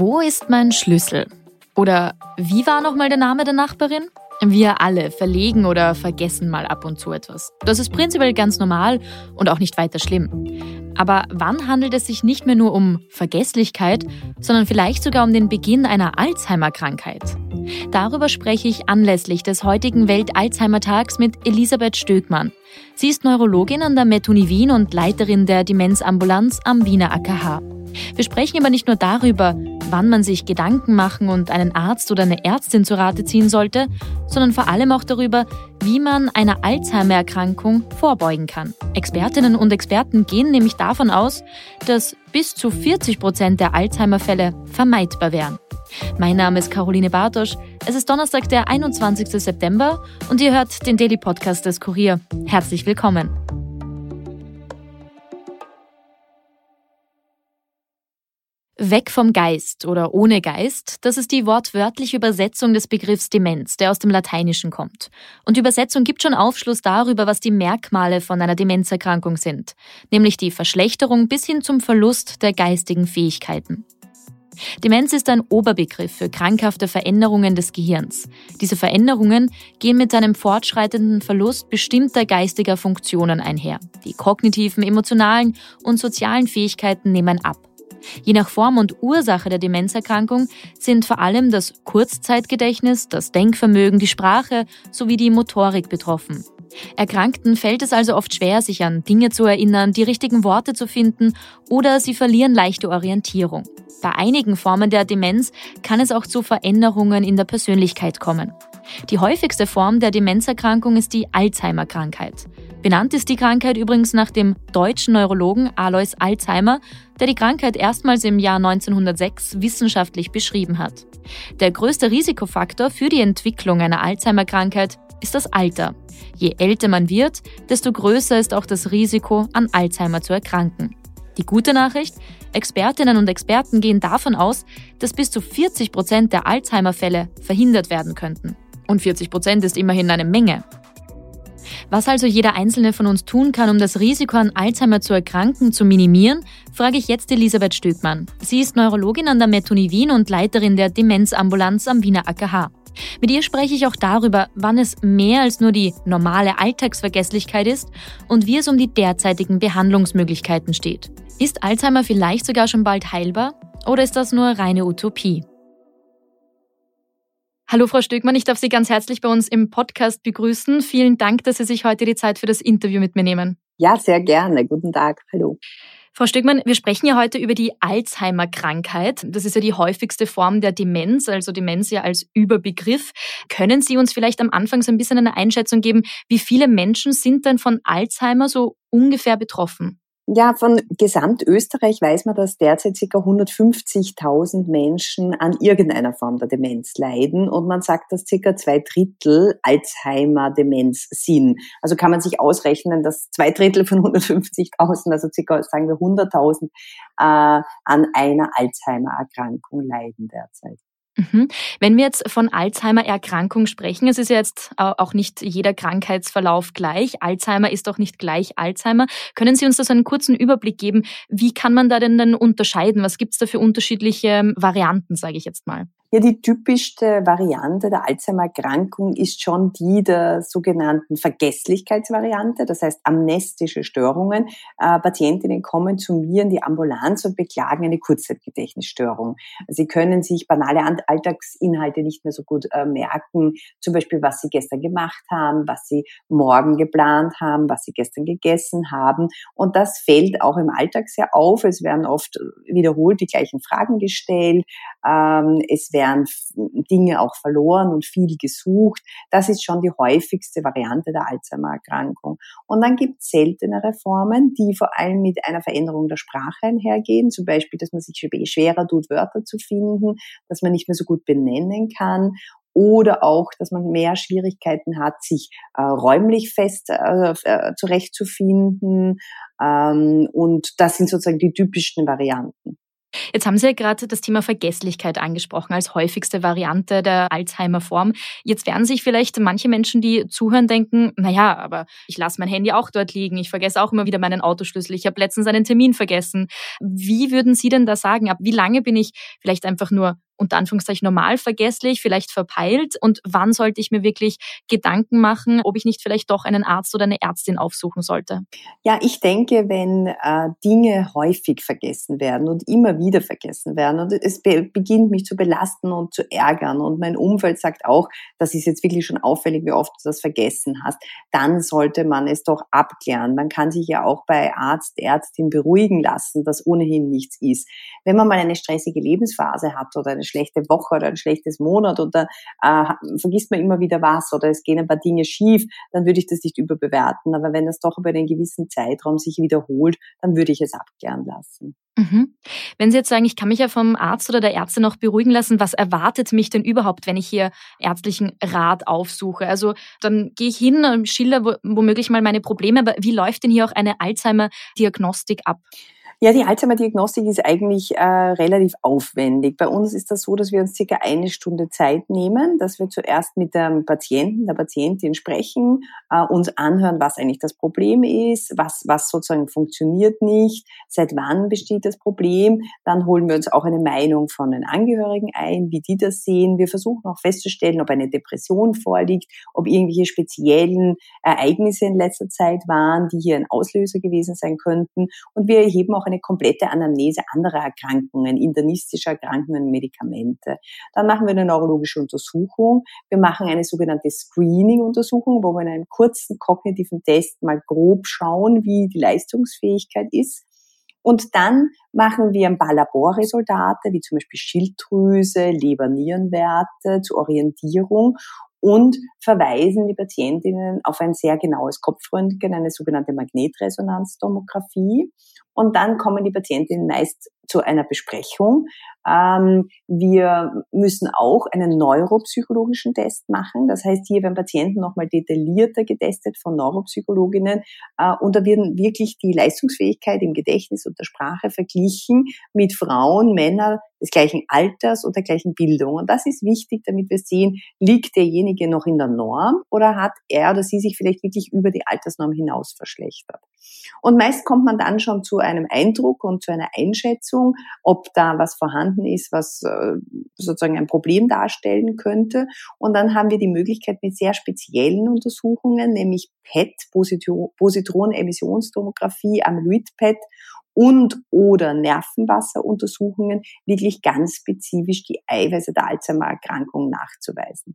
Wo ist mein Schlüssel? Oder wie war nochmal der Name der Nachbarin? Wir alle verlegen oder vergessen mal ab und zu etwas. Das ist prinzipiell ganz normal und auch nicht weiter schlimm. Aber wann handelt es sich nicht mehr nur um Vergesslichkeit, sondern vielleicht sogar um den Beginn einer Alzheimer-Krankheit? Darüber spreche ich anlässlich des heutigen Welt-Alzheimer-Tags mit Elisabeth Stöckmann. Sie ist Neurologin an der Metuni Wien und Leiterin der Demenzambulanz am Wiener AKH. Wir sprechen aber nicht nur darüber, wann man sich Gedanken machen und einen Arzt oder eine Ärztin zu Rate ziehen sollte, sondern vor allem auch darüber, wie man einer Alzheimer-Erkrankung vorbeugen kann. Expertinnen und Experten gehen nämlich davon aus, dass bis zu 40 Prozent der Alzheimer-Fälle vermeidbar wären. Mein Name ist Caroline Bartosch. Es ist Donnerstag, der 21. September und ihr hört den Daily Podcast des Kurier. Herzlich willkommen. Weg vom Geist oder ohne Geist, das ist die wortwörtliche Übersetzung des Begriffs Demenz, der aus dem Lateinischen kommt. Und die Übersetzung gibt schon Aufschluss darüber, was die Merkmale von einer Demenzerkrankung sind, nämlich die Verschlechterung bis hin zum Verlust der geistigen Fähigkeiten. Demenz ist ein Oberbegriff für krankhafte Veränderungen des Gehirns. Diese Veränderungen gehen mit einem fortschreitenden Verlust bestimmter geistiger Funktionen einher. Die kognitiven, emotionalen und sozialen Fähigkeiten nehmen ab. Je nach Form und Ursache der Demenzerkrankung sind vor allem das Kurzzeitgedächtnis, das Denkvermögen, die Sprache sowie die Motorik betroffen. Erkrankten fällt es also oft schwer, sich an Dinge zu erinnern, die richtigen Worte zu finden oder sie verlieren leichte Orientierung. Bei einigen Formen der Demenz kann es auch zu Veränderungen in der Persönlichkeit kommen. Die häufigste Form der Demenzerkrankung ist die Alzheimer-Krankheit. Benannt ist die Krankheit übrigens nach dem deutschen Neurologen Alois Alzheimer, der die Krankheit erstmals im Jahr 1906 wissenschaftlich beschrieben hat. Der größte Risikofaktor für die Entwicklung einer Alzheimer-Krankheit ist das Alter. Je älter man wird, desto größer ist auch das Risiko, an Alzheimer zu erkranken. Die gute Nachricht, Expertinnen und Experten gehen davon aus, dass bis zu 40 Prozent der Alzheimer-Fälle verhindert werden könnten. Und 40 Prozent ist immerhin eine Menge. Was also jeder Einzelne von uns tun kann, um das Risiko an Alzheimer zu erkranken zu minimieren, frage ich jetzt Elisabeth Stöckmann. Sie ist Neurologin an der Metuni Wien und Leiterin der Demenzambulanz am Wiener AKH. Mit ihr spreche ich auch darüber, wann es mehr als nur die normale Alltagsvergesslichkeit ist und wie es um die derzeitigen Behandlungsmöglichkeiten steht. Ist Alzheimer vielleicht sogar schon bald heilbar oder ist das nur reine Utopie? Hallo Frau Stöckmann, ich darf Sie ganz herzlich bei uns im Podcast begrüßen. Vielen Dank, dass Sie sich heute die Zeit für das Interview mit mir nehmen. Ja, sehr gerne. Guten Tag. Hallo. Frau Stöckmann, wir sprechen ja heute über die Alzheimer-Krankheit. Das ist ja die häufigste Form der Demenz, also Demenz ja als Überbegriff. Können Sie uns vielleicht am Anfang so ein bisschen eine Einschätzung geben, wie viele Menschen sind denn von Alzheimer so ungefähr betroffen? Ja, von Gesamtösterreich weiß man, dass derzeit ca. 150.000 Menschen an irgendeiner Form der Demenz leiden und man sagt, dass ca. zwei Drittel Alzheimer-Demenz sind. Also kann man sich ausrechnen, dass zwei Drittel von 150.000, also ca. sagen wir 100.000, äh, an einer Alzheimer-Erkrankung leiden derzeit. Mhm. Wenn wir jetzt von Alzheimer-Erkrankung sprechen, es ist ja jetzt auch nicht jeder Krankheitsverlauf gleich. Alzheimer ist auch nicht gleich Alzheimer. Können Sie uns da so einen kurzen Überblick geben? Wie kann man da denn dann unterscheiden? Was gibt es da für unterschiedliche Varianten, sage ich jetzt mal? Ja, die typischste Variante der Alzheimer-Erkrankung ist schon die der sogenannten Vergesslichkeitsvariante, das heißt amnestische Störungen. Äh, Patientinnen kommen zu mir in die Ambulanz und beklagen eine Kurzzeitgedächtnisstörung. Sie können sich banale Alltagsinhalte nicht mehr so gut äh, merken, zum Beispiel was sie gestern gemacht haben, was sie morgen geplant haben, was sie gestern gegessen haben. Und das fällt auch im Alltag sehr auf. Es werden oft wiederholt die gleichen Fragen gestellt. Ähm, es werden Dinge auch verloren und viel gesucht. Das ist schon die häufigste Variante der Alzheimer-Erkrankung. Und dann gibt es seltenere Formen, die vor allem mit einer Veränderung der Sprache einhergehen. Zum Beispiel, dass man sich schwerer tut, Wörter zu finden, dass man nicht mehr so gut benennen kann oder auch, dass man mehr Schwierigkeiten hat, sich äh, räumlich fest äh, äh, zurechtzufinden. Ähm, und das sind sozusagen die typischsten Varianten. Jetzt haben Sie ja gerade das Thema Vergesslichkeit angesprochen als häufigste Variante der Alzheimer-Form. Jetzt werden sich vielleicht manche Menschen, die zuhören, denken, naja, aber ich lasse mein Handy auch dort liegen. Ich vergesse auch immer wieder meinen Autoschlüssel. Ich habe letztens einen Termin vergessen. Wie würden Sie denn da sagen? Ab wie lange bin ich vielleicht einfach nur unter Anführungszeichen normal vergesslich, vielleicht verpeilt und wann sollte ich mir wirklich Gedanken machen, ob ich nicht vielleicht doch einen Arzt oder eine Ärztin aufsuchen sollte? Ja, ich denke, wenn äh, Dinge häufig vergessen werden und immer wieder vergessen werden und es be beginnt mich zu belasten und zu ärgern und mein Umfeld sagt auch, das ist jetzt wirklich schon auffällig, wie oft du das vergessen hast, dann sollte man es doch abklären. Man kann sich ja auch bei Arzt, Ärztin beruhigen lassen, dass ohnehin nichts ist. Wenn man mal eine stressige Lebensphase hat oder eine schlechte Woche oder ein schlechtes Monat oder äh, vergisst man immer wieder was oder es gehen ein paar Dinge schief, dann würde ich das nicht überbewerten. Aber wenn das doch über einen gewissen Zeitraum sich wiederholt, dann würde ich es abklären lassen. Mhm. Wenn Sie jetzt sagen, ich kann mich ja vom Arzt oder der Ärztin noch beruhigen lassen, was erwartet mich denn überhaupt, wenn ich hier ärztlichen Rat aufsuche? Also dann gehe ich hin, schilder womöglich mal meine Probleme, aber wie läuft denn hier auch eine Alzheimer-Diagnostik ab? Ja, die Alzheimer-Diagnostik ist eigentlich äh, relativ aufwendig. Bei uns ist das so, dass wir uns circa eine Stunde Zeit nehmen, dass wir zuerst mit dem Patienten, der Patientin sprechen, äh, uns anhören, was eigentlich das Problem ist, was, was sozusagen funktioniert nicht, seit wann besteht das Problem. Dann holen wir uns auch eine Meinung von den Angehörigen ein, wie die das sehen. Wir versuchen auch festzustellen, ob eine Depression vorliegt, ob irgendwelche speziellen Ereignisse in letzter Zeit waren, die hier ein Auslöser gewesen sein könnten. Und wir erheben auch eine komplette Anamnese anderer Erkrankungen, internistischer Erkrankungen, Medikamente. Dann machen wir eine neurologische Untersuchung. Wir machen eine sogenannte Screening-Untersuchung, wo wir in einem kurzen kognitiven Test mal grob schauen, wie die Leistungsfähigkeit ist. Und dann machen wir ein paar Laborresultate, wie zum Beispiel Schilddrüse, Leber-Nierenwerte zur Orientierung und verweisen die Patientinnen auf ein sehr genaues Kopfröntgen, eine sogenannte Magnetresonanztomographie. Und dann kommen die Patientinnen meist zu einer Besprechung. Ähm, wir müssen auch einen neuropsychologischen Test machen. Das heißt, hier werden Patienten nochmal detaillierter getestet von Neuropsychologinnen. Äh, und da werden wirklich die Leistungsfähigkeit im Gedächtnis und der Sprache verglichen mit Frauen, Männern des gleichen Alters und der gleichen Bildung. Und das ist wichtig, damit wir sehen, liegt derjenige noch in der Norm oder hat er oder sie sich vielleicht wirklich über die Altersnorm hinaus verschlechtert. Und meist kommt man dann schon zu einem Eindruck und zu einer Einschätzung, ob da was vorhanden ist, was äh, sozusagen ein Problem darstellen könnte. Und dann haben wir die Möglichkeit mit sehr speziellen Untersuchungen, nämlich PET, Positronenemissionstomographie, Amyloid-PET und oder Nervenwasseruntersuchungen wirklich ganz spezifisch die Eiweiße der Alzheimer-Erkrankung nachzuweisen.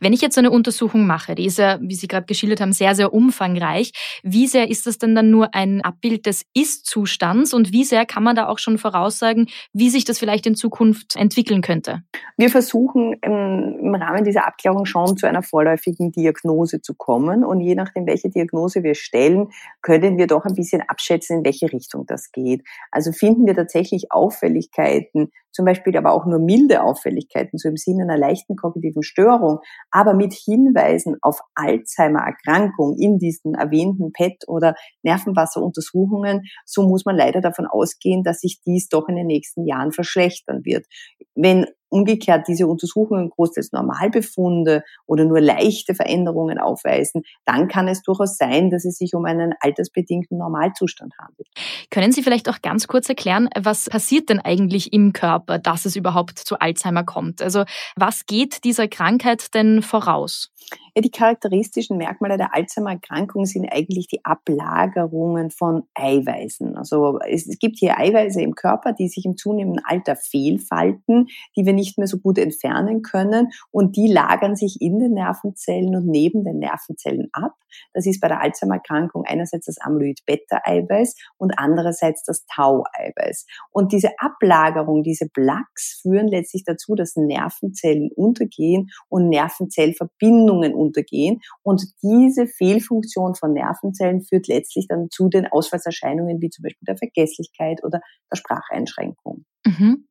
Wenn ich jetzt so eine Untersuchung mache, die ist ja, wie Sie gerade geschildert haben, sehr, sehr umfangreich, wie sehr ist das denn dann nur ein Abbild des Ist-Zustands und wie sehr kann man da auch schon voraussagen, wie sich das vielleicht in Zukunft entwickeln könnte? Wir versuchen im, Rahmen dieser Abklärung schon zu einer vorläufigen Diagnose zu kommen und je nachdem, welche Diagnose wir stellen, können wir doch ein bisschen abschätzen, in welche Richtung das geht. Also finden wir tatsächlich Auffälligkeiten, zum Beispiel aber auch nur milde Auffälligkeiten, so im Sinne einer leichten kognitiven Störung, aber mit Hinweisen auf Alzheimer-Erkrankung in diesen erwähnten PET- oder Nervenwasseruntersuchungen, so muss man leider davon ausgehen, dass sich dies doch in den nächsten Jahren verschlechtern wird. Wenn umgekehrt diese Untersuchungen großteils Normalbefunde oder nur leichte Veränderungen aufweisen, dann kann es durchaus sein, dass es sich um einen altersbedingten Normalzustand handelt. Können Sie vielleicht auch ganz kurz erklären, was passiert denn eigentlich im Körper, dass es überhaupt zu Alzheimer kommt? Also was geht dieser Krankheit denn voraus? Ja, die charakteristischen Merkmale der Alzheimer-Erkrankung sind eigentlich die Ablagerungen von Eiweißen. Also es, gibt hier Eiweiße im Körper, die sich im zunehmenden Alter fehlfalten, die wir nicht mehr so gut entfernen können und die lagern sich in den Nervenzellen und neben den Nervenzellen ab. Das ist bei der Alzheimer-Erkrankung einerseits das Amyloid-Beta-Eiweiß und andererseits das Tau-Eiweiß. Und diese Ablagerung, diese Plaques führen letztlich dazu, dass Nervenzellen untergehen und Nervenzellverbindungen untergehen. Und diese Fehlfunktion von Nervenzellen führt letztlich dann zu den Ausfallserscheinungen wie zum Beispiel der Vergesslichkeit oder der Spracheinschränkung. Mhm.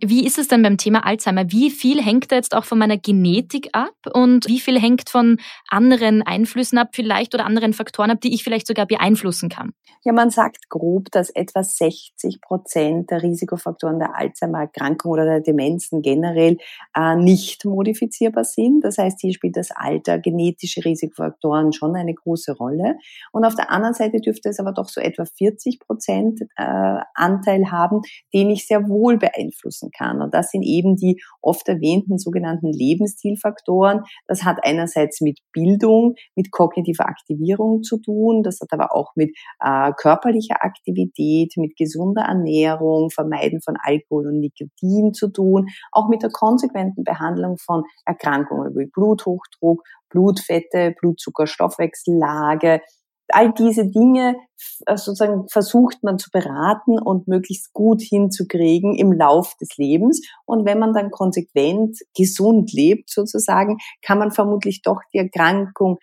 Wie ist es denn beim Thema Alzheimer? Wie viel hängt da jetzt auch von meiner Genetik ab und wie viel hängt von anderen Einflüssen ab vielleicht oder anderen Faktoren ab, die ich vielleicht sogar beeinflussen kann? Ja, man sagt grob, dass etwa 60 Prozent der Risikofaktoren der Alzheimer-Erkrankung oder der Demenzen generell äh, nicht modifizierbar sind. Das heißt, hier spielt das Alter, genetische Risikofaktoren schon eine große Rolle. Und auf der anderen Seite dürfte es aber doch so etwa 40 Prozent äh, Anteil haben, den ich sehr wohl beeinflussen beeinflussen kann. Und das sind eben die oft erwähnten sogenannten Lebensstilfaktoren. Das hat einerseits mit Bildung, mit kognitiver Aktivierung zu tun. Das hat aber auch mit äh, körperlicher Aktivität, mit gesunder Ernährung, Vermeiden von Alkohol und Nikotin zu tun, auch mit der konsequenten Behandlung von Erkrankungen wie Bluthochdruck, Blutfette, Blutzucker, Stoffwechsellage, all diese Dinge äh, sozusagen versucht man zu beraten und möglichst gut hinzukriegen im Lauf des Lebens. Und wenn man dann konsequent gesund lebt sozusagen, kann man vermutlich doch die Erkrankung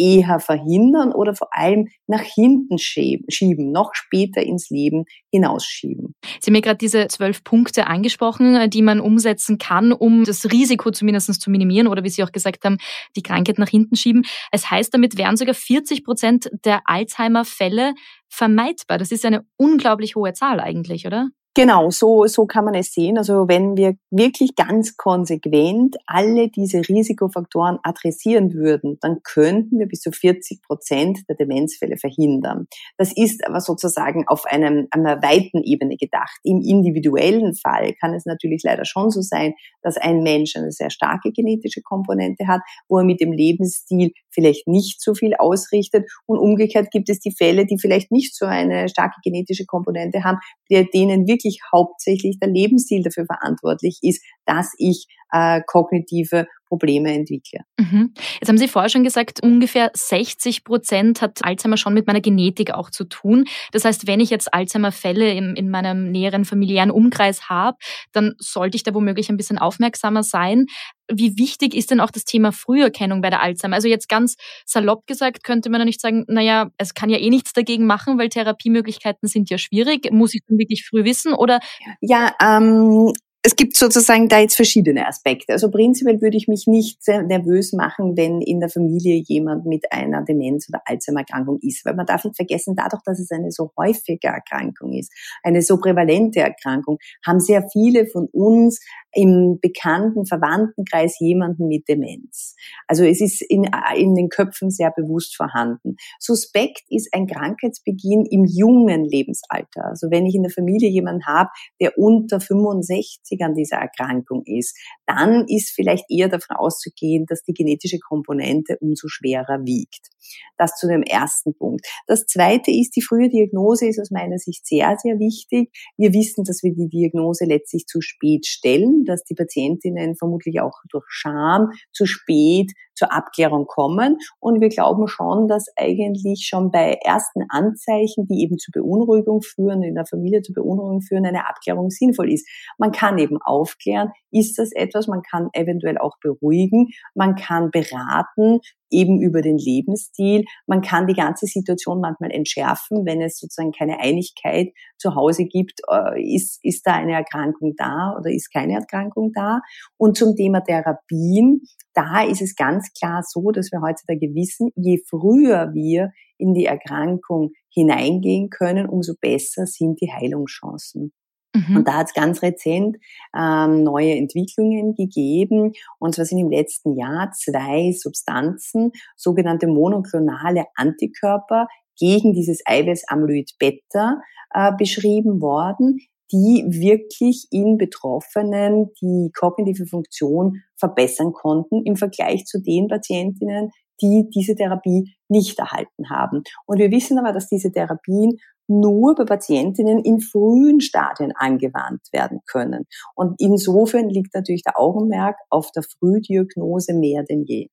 eher verhindern oder vor allem nach hinten schieben, noch später ins Leben hinausschieben. Sie haben mir gerade diese zwölf Punkte angesprochen, äh, die man umsetzen kann, um das Risiko zumindest zu minimieren oder wie Sie auch gesagt haben, die Krankheit nach hinten schieben. Es heißt, damit wären sogar 40 Prozent der Alzheimer-Fälle vermeidbar. Das ist eine unglaublich hohe Zahl eigentlich, oder? Genau, so, so kann man es sehen. Also wenn wir wirklich ganz konsequent alle diese Risikofaktoren adressieren würden, dann könnten wir bis zu 40 Prozent der Demenzfälle verhindern. Das ist aber sozusagen auf einem, einer weiten Ebene gedacht. Im individuellen Fall kann es natürlich leider schon so sein, dass ein Mensch eine sehr starke genetische Komponente hat, wo er mit dem Lebensstil vielleicht nicht so viel ausrichtet. Und umgekehrt gibt es die Fälle, die vielleicht nicht so eine starke genetische Komponente haben, denen wirklich wirklich hauptsächlich der Lebensstil dafür verantwortlich ist, dass ich äh, kognitive Probleme entwickle. Mhm. Jetzt haben Sie vorher schon gesagt, ungefähr 60 Prozent hat Alzheimer schon mit meiner Genetik auch zu tun. Das heißt, wenn ich jetzt Alzheimer-Fälle in, in meinem näheren familiären Umkreis habe, dann sollte ich da womöglich ein bisschen aufmerksamer sein. Wie wichtig ist denn auch das Thema Früherkennung bei der Alzheimer? Also jetzt ganz salopp gesagt, könnte man ja nicht sagen, naja, es kann ja eh nichts dagegen machen, weil Therapiemöglichkeiten sind ja schwierig. Muss ich dann wirklich früh wissen oder? Ja, ähm, es gibt sozusagen da jetzt verschiedene Aspekte. Also prinzipiell würde ich mich nicht sehr nervös machen, wenn in der Familie jemand mit einer Demenz- oder Alzheimer-Erkrankung ist. Weil man darf nicht vergessen, dadurch, dass es eine so häufige Erkrankung ist, eine so prävalente Erkrankung, haben sehr viele von uns im bekannten Verwandtenkreis jemanden mit Demenz. Also es ist in, in den Köpfen sehr bewusst vorhanden. Suspekt ist ein Krankheitsbeginn im jungen Lebensalter. Also wenn ich in der Familie jemanden habe, der unter 65 an dieser Erkrankung ist, dann ist vielleicht eher davon auszugehen, dass die genetische Komponente umso schwerer wiegt. Das zu dem ersten Punkt. Das zweite ist, die frühe Diagnose ist aus meiner Sicht sehr, sehr wichtig. Wir wissen, dass wir die Diagnose letztlich zu spät stellen, dass die Patientinnen vermutlich auch durch Scham zu spät zur Abklärung kommen. Und wir glauben schon, dass eigentlich schon bei ersten Anzeichen, die eben zu Beunruhigung führen, in der Familie zu Beunruhigung führen, eine Abklärung sinnvoll ist. Man kann eben aufklären, ist das etwas, man kann eventuell auch beruhigen, man kann beraten, eben über den Lebensstil. Man kann die ganze Situation manchmal entschärfen, wenn es sozusagen keine Einigkeit zu Hause gibt, äh, ist, ist da eine Erkrankung da oder ist keine Erkrankung da. Und zum Thema Therapien, da ist es ganz klar so, dass wir heutzutage wissen, je früher wir in die Erkrankung hineingehen können, umso besser sind die Heilungschancen. Mhm. Und da hat es ganz rezent ähm, neue Entwicklungen gegeben. Und zwar sind im letzten Jahr zwei Substanzen, sogenannte monoklonale Antikörper, gegen dieses Eiweiß Amyloid Beta äh, beschrieben worden, die wirklich in Betroffenen die kognitive Funktion verbessern konnten im Vergleich zu den Patientinnen, die diese Therapie nicht erhalten haben. Und wir wissen aber, dass diese Therapien nur bei Patientinnen in frühen Stadien angewandt werden können. Und insofern liegt natürlich der Augenmerk auf der Frühdiagnose mehr denn je.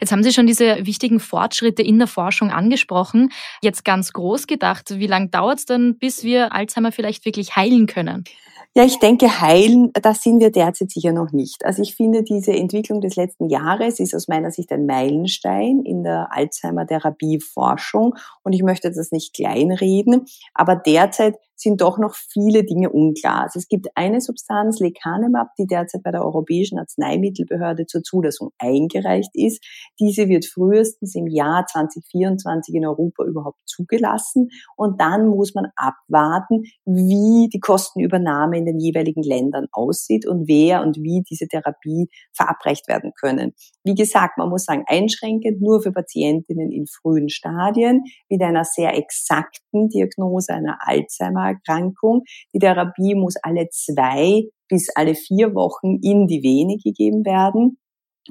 Jetzt haben Sie schon diese wichtigen Fortschritte in der Forschung angesprochen. Jetzt ganz groß gedacht, wie lange dauert es denn, bis wir Alzheimer vielleicht wirklich heilen können? Ja, ich denke, heilen, das sind wir derzeit sicher noch nicht. Also ich finde, diese Entwicklung des letzten Jahres ist aus meiner Sicht ein Meilenstein in der Alzheimer-Therapie-Forschung und ich möchte das nicht kleinreden, aber derzeit sind doch noch viele Dinge unklar. Also es gibt eine Substanz, Lecanemab, die derzeit bei der Europäischen Arzneimittelbehörde zur Zulassung eingereicht ist. Diese wird frühestens im Jahr 2024 in Europa überhaupt zugelassen und dann muss man abwarten, wie die Kostenübernahme in den jeweiligen Ländern aussieht und wer und wie diese Therapie verabreicht werden können. Wie gesagt, man muss sagen, einschränkend nur für Patientinnen in frühen Stadien mit einer sehr exakten Diagnose einer Alzheimer Erkrankung. Die Therapie muss alle zwei bis alle vier Wochen in die Vene gegeben werden.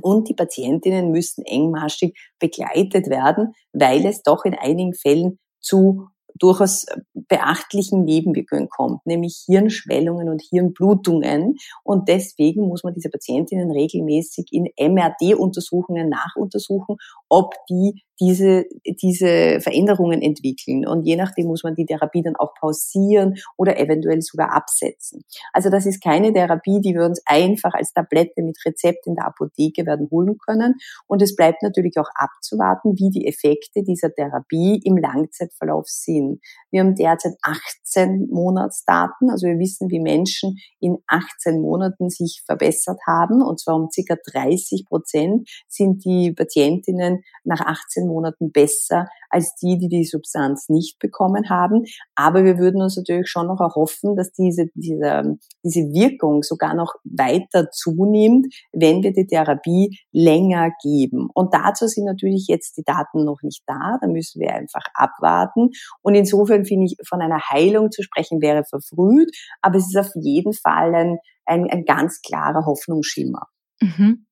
Und die Patientinnen müssen engmaschig begleitet werden, weil es doch in einigen Fällen zu durchaus beachtlichen Nebenwirkungen kommt, nämlich Hirnschwellungen und Hirnblutungen. Und deswegen muss man diese Patientinnen regelmäßig in MRD-Untersuchungen nachuntersuchen, ob die diese, diese Veränderungen entwickeln. Und je nachdem muss man die Therapie dann auch pausieren oder eventuell sogar absetzen. Also das ist keine Therapie, die wir uns einfach als Tablette mit Rezept in der Apotheke werden holen können. Und es bleibt natürlich auch abzuwarten, wie die Effekte dieser Therapie im Langzeitverlauf sind. Wir haben derzeit 18 Monatsdaten, also wir wissen, wie Menschen in 18 Monaten sich verbessert haben. Und zwar um circa 30 Prozent sind die Patientinnen nach 18 Monaten besser als die, die die Substanz nicht bekommen haben. Aber wir würden uns natürlich schon noch erhoffen, dass diese, diese, diese Wirkung sogar noch weiter zunimmt, wenn wir die Therapie länger geben. Und dazu sind natürlich jetzt die Daten noch nicht da. Da müssen wir einfach abwarten. Und insofern finde ich, von einer Heilung zu sprechen wäre verfrüht. Aber es ist auf jeden Fall ein, ein, ein ganz klarer Hoffnungsschimmer. Mhm.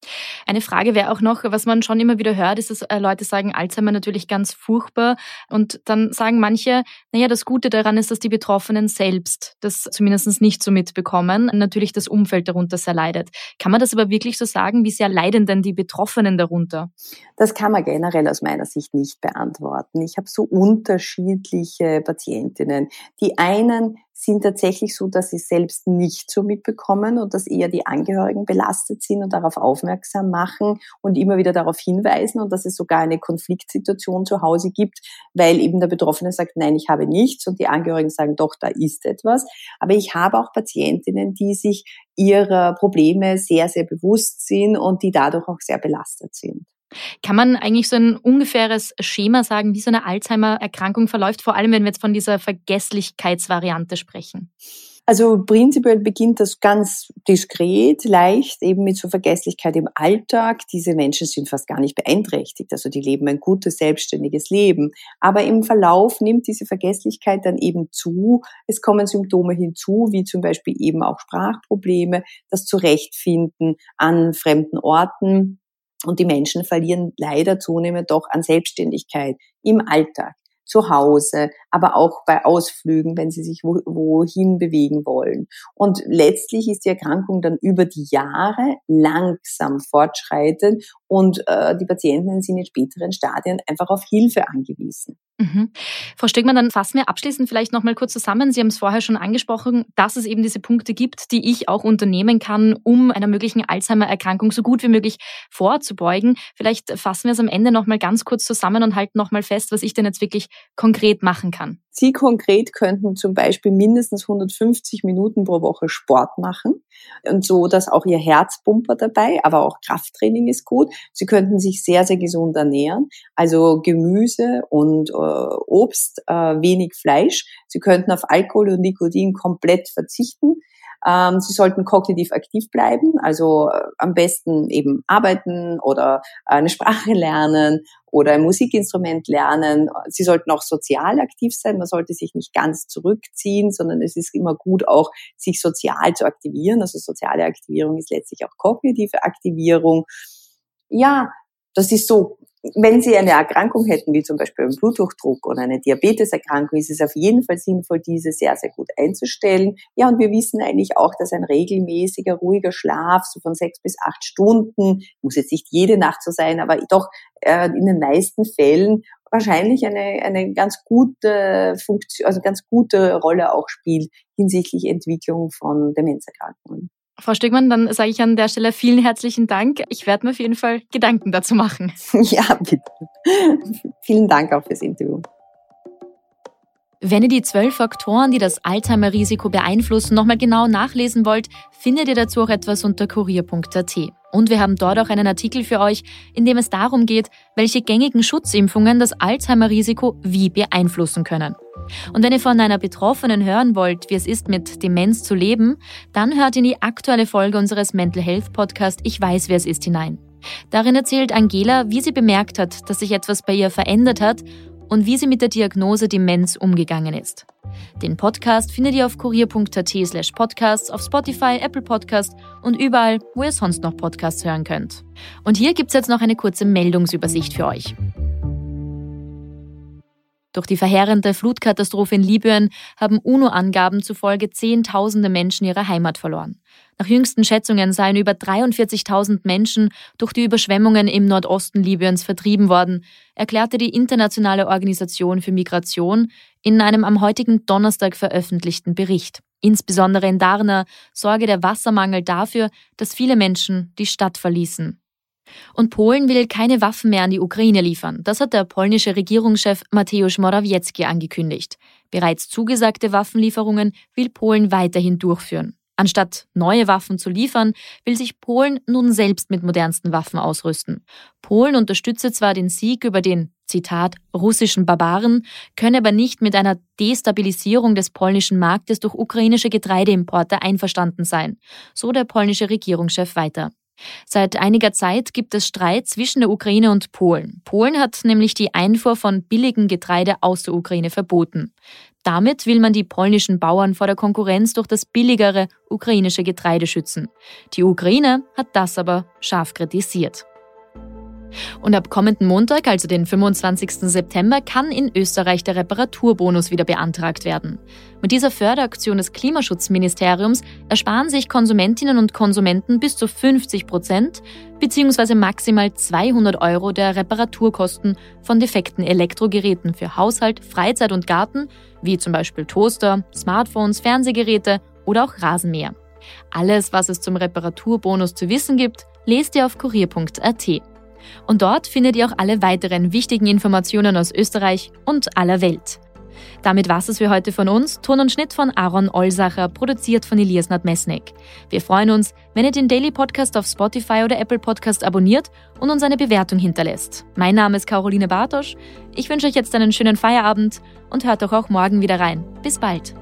Eine Frage wäre auch noch, was man schon immer wieder hört, ist, dass äh, Leute sagen, Alzheimer natürlich ganz furchtbar. Und dann sagen manche, naja, das Gute daran ist, dass die Betroffenen selbst das zumindest nicht so mitbekommen. Natürlich das Umfeld darunter sehr leidet. Kann man das aber wirklich so sagen? Wie sehr leiden denn die Betroffenen darunter? Das kann man generell aus meiner Sicht nicht beantworten. Ich habe so unterschiedliche Patientinnen. Die einen sind tatsächlich so, dass sie selbst nicht so mitbekommen und dass eher die Angehörigen belastet sind und darauf aufmerksam machen und immer wieder darauf hinweisen und dass es sogar eine Konfliktsituation zu Hause gibt, weil eben der Betroffene sagt, nein, ich habe nichts und die Angehörigen sagen, doch, da ist etwas. Aber ich habe auch Patientinnen, die sich ihrer Probleme sehr, sehr bewusst sind und die dadurch auch sehr belastet sind. Kann man eigentlich so ein ungefähres Schema sagen, wie so eine Alzheimer-Erkrankung verläuft, vor allem wenn wir jetzt von dieser Vergesslichkeitsvariante sprechen? Also prinzipiell beginnt das ganz diskret, leicht, eben mit so Vergesslichkeit im Alltag. Diese Menschen sind fast gar nicht beeinträchtigt, also die leben ein gutes, selbstständiges Leben. Aber im Verlauf nimmt diese Vergesslichkeit dann eben zu. Es kommen Symptome hinzu, wie zum Beispiel eben auch Sprachprobleme, das Zurechtfinden an fremden Orten, und die Menschen verlieren leider zunehmend doch an Selbstständigkeit im Alltag zu Hause, aber auch bei Ausflügen, wenn sie sich wohin bewegen wollen. Und letztlich ist die Erkrankung dann über die Jahre langsam fortschreitend und äh, die Patienten sind in späteren Stadien einfach auf Hilfe angewiesen. Mhm. Frau Stegmann, dann fassen wir abschließend vielleicht noch mal kurz zusammen. Sie haben es vorher schon angesprochen, dass es eben diese Punkte gibt, die ich auch unternehmen kann, um einer möglichen Alzheimer-Erkrankung so gut wie möglich vorzubeugen. Vielleicht fassen wir es am Ende noch mal ganz kurz zusammen und halten noch mal fest, was ich denn jetzt wirklich konkret machen kann. Sie konkret könnten zum Beispiel mindestens 150 Minuten pro Woche Sport machen und so, dass auch Ihr Herzpumper dabei, aber auch Krafttraining ist gut. Sie könnten sich sehr, sehr gesund ernähren, also Gemüse und äh, Obst, äh, wenig Fleisch. Sie könnten auf Alkohol und Nikotin komplett verzichten Ähm, sie sollten kognitiv aktiv bleiben, also äh, am besten eben arbeiten oder eine Sprache lernen oder ein Musikinstrument lernen. Sie sollten auch sozial aktiv sein. Man sollte sich nicht ganz zurückziehen, sondern es ist immer gut auch, sich sozial zu aktivieren. Also soziale Aktivierung ist letztlich auch kognitive Aktivierung. Ja, das ist so wenn Sie eine Erkrankung hätten, wie zum Beispiel einen Bluthochdruck oder eine Diabeteserkrankung, ist es auf jeden Fall sinnvoll, diese sehr, sehr gut einzustellen. Ja, und wir wissen eigentlich auch, dass ein regelmäßiger, ruhiger Schlaf, so von sechs bis acht Stunden, muss jetzt nicht jede Nacht so sein, aber doch äh, in den meisten Fällen wahrscheinlich eine, eine ganz gute Funktion, also ganz gute Rolle auch spielt hinsichtlich Entwicklung von Demenzerkrankungen. Frau Stegmann, dann sage ich an der Stelle vielen herzlichen Dank. Ich werde mir auf jeden Fall Gedanken dazu machen. Ja, bitte. vielen Dank auch fürs Interview. Wenn ihr die zwölf Faktoren, die das Alzheimer-Risiko beeinflussen, nochmal genau nachlesen wollt, findet ihr dazu auch etwas unter kurier.at. Und wir haben dort auch einen Artikel für euch, in dem es darum geht, welche gängigen Schutzimpfungen das Alzheimer-Risiko wie beeinflussen können. Und wenn ihr von einer Betroffenen hören wollt, wie es ist, mit Demenz zu leben, dann hört in die aktuelle Folge unseres Mental Health Podcast Ich weiß, wer es ist hinein. Darin erzählt Angela, wie sie bemerkt hat, dass sich etwas bei ihr verändert hat und wie sie mit der Diagnose Demenz umgegangen ist. Den Podcast findet ihr auf kurier.at slash podcasts, auf Spotify, Apple Podcast und überall, wo ihr sonst noch Podcasts hören könnt. Und hier gibt's jetzt noch eine kurze Meldungsübersicht für euch. Durch die verheerende Flutkatastrophe in Libyen haben UNO-Angaben zufolge Zehntausende Menschen ihre Heimat verloren. Nach jüngsten Schätzungen seien über 43.000 Menschen durch die Überschwemmungen im Nordosten Libyens vertrieben worden, erklärte die Internationale Organisation für Migration in einem am heutigen Donnerstag veröffentlichten Bericht. Insbesondere in Darna sorge der Wassermangel dafür, dass viele Menschen die Stadt verließen. Und Polen will keine Waffen mehr an die Ukraine liefern. Das hat der polnische Regierungschef Mateusz Morawiecki angekündigt. Bereits zugesagte Waffenlieferungen will Polen weiterhin durchführen. Anstatt neue Waffen zu liefern, will sich Polen nun selbst mit modernsten Waffen ausrüsten. Polen unterstütze zwar den Sieg über den, Zitat, russischen Barbaren, könne aber nicht mit einer Destabilisierung des polnischen Marktes durch ukrainische Getreideimporte einverstanden sein, so der polnische Regierungschef weiter. Seit einiger Zeit gibt es Streit zwischen der Ukraine und Polen. Polen hat nämlich die Einfuhr von billigem Getreide aus der Ukraine verboten. Damit will man die polnischen Bauern vor der Konkurrenz durch das billigere ukrainische Getreide schützen. Die Ukraine hat das aber scharf kritisiert. Und ab kommenden Montag, also den 25. September, kann in Österreich der Reparaturbonus wieder beantragt werden. Mit dieser Förderaktion des Klimaschutzministeriums ersparen sich Konsumentinnen und Konsumenten bis zu 50 Prozent bzw. maximal 200 Euro der Reparaturkosten von defekten Elektrogeräten für Haushalt, Freizeit und Garten, wie zum Beispiel Toaster, Smartphones, Fernsehgeräte oder auch Rasenmäher. Alles, was es zum Reparaturbonus zu wissen gibt, lest ihr auf kurier.at. Und dort findet ihr auch alle weiteren wichtigen Informationen aus Österreich und aller Welt. Damit war es für heute von uns. Ton und Schnitt von Aaron Olsacher, produziert von Elias Nadmesnik. Wir freuen uns, wenn ihr den Daily Podcast auf Spotify oder Apple Podcast abonniert und uns eine Bewertung hinterlässt. Mein Name ist Caroline Bartosch. Ich wünsche euch jetzt einen schönen Feierabend und hört doch auch morgen wieder rein. Bis bald.